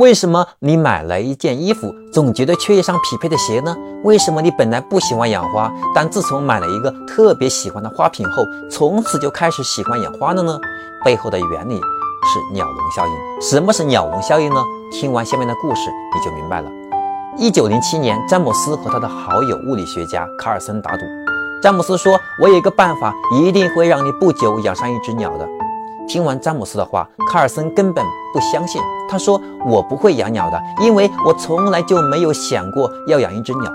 为什么你买了一件衣服，总觉得缺一双匹配的鞋呢？为什么你本来不喜欢养花，但自从买了一个特别喜欢的花瓶后，从此就开始喜欢养花了呢？背后的原理是鸟笼效应。什么是鸟笼效应呢？听完下面的故事，你就明白了。一九零七年，詹姆斯和他的好友物理学家卡尔森打赌。詹姆斯说：“我有一个办法，一定会让你不久养上一只鸟的。”听完詹姆斯的话，卡尔森根本不相信。他说：“我不会养鸟的，因为我从来就没有想过要养一只鸟。”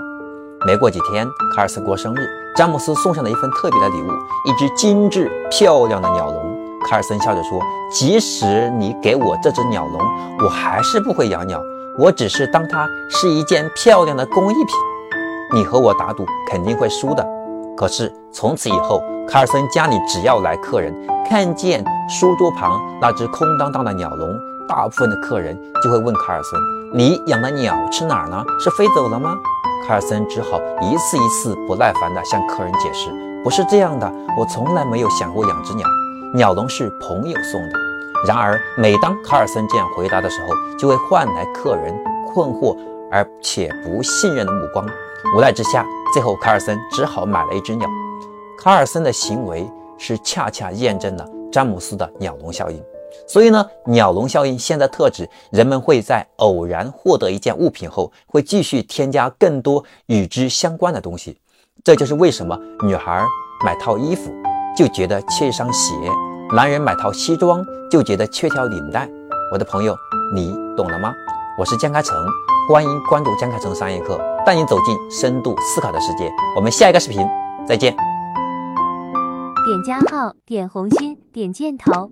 没过几天，卡尔森过生日，詹姆斯送上了一份特别的礼物——一只精致漂亮的鸟笼。卡尔森笑着说：“即使你给我这只鸟笼，我还是不会养鸟。我只是当它是一件漂亮的工艺品。你和我打赌，肯定会输的。”可是从此以后，卡尔森家里只要来客人，看见书桌旁那只空荡荡的鸟笼，大部分的客人就会问卡尔森：“你养的鸟去哪儿呢？是飞走了吗？”卡尔森只好一次一次不耐烦地向客人解释：“不是这样的，我从来没有想过养只鸟，鸟笼是朋友送的。”然而，每当卡尔森这样回答的时候，就会换来客人困惑而且不信任的目光。无奈之下，最后卡尔森只好买了一只鸟。卡尔森的行为是恰恰验证了詹姆斯的鸟笼效应。所以呢，鸟笼效应现在特指人们会在偶然获得一件物品后，会继续添加更多与之相关的东西。这就是为什么女孩买套衣服就觉得缺一双鞋，男人买套西装就觉得缺条领带。我的朋友，你懂了吗？我是江开成，欢迎关注江凯成商业课，带你走进深度思考的世界。我们下一个视频再见。点加号，点红心，点箭头。